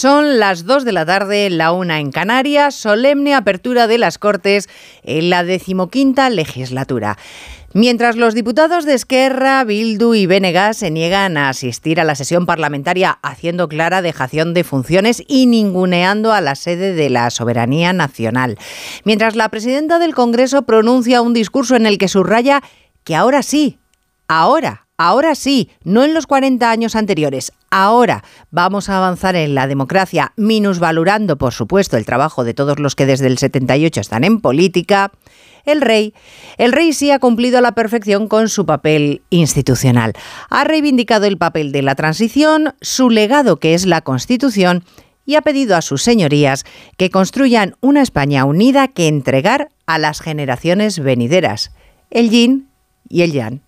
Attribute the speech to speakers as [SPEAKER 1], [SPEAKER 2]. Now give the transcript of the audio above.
[SPEAKER 1] Son las 2 de la tarde, la una en Canarias, solemne apertura de las Cortes en la decimoquinta legislatura. Mientras los diputados de Esquerra, Bildu y Benegas se niegan a asistir a la sesión parlamentaria haciendo clara dejación de funciones y ninguneando a la sede de la soberanía nacional. Mientras la presidenta del Congreso pronuncia un discurso en el que subraya que ahora sí, ahora Ahora sí, no en los 40 años anteriores. Ahora vamos a avanzar en la democracia, minusvalorando, por supuesto, el trabajo de todos los que desde el 78 están en política. El rey, el rey sí ha cumplido a la perfección con su papel institucional. Ha reivindicado el papel de la transición, su legado que es la Constitución y ha pedido a sus señorías que construyan una España unida que entregar a las generaciones venideras. El yin y el yang.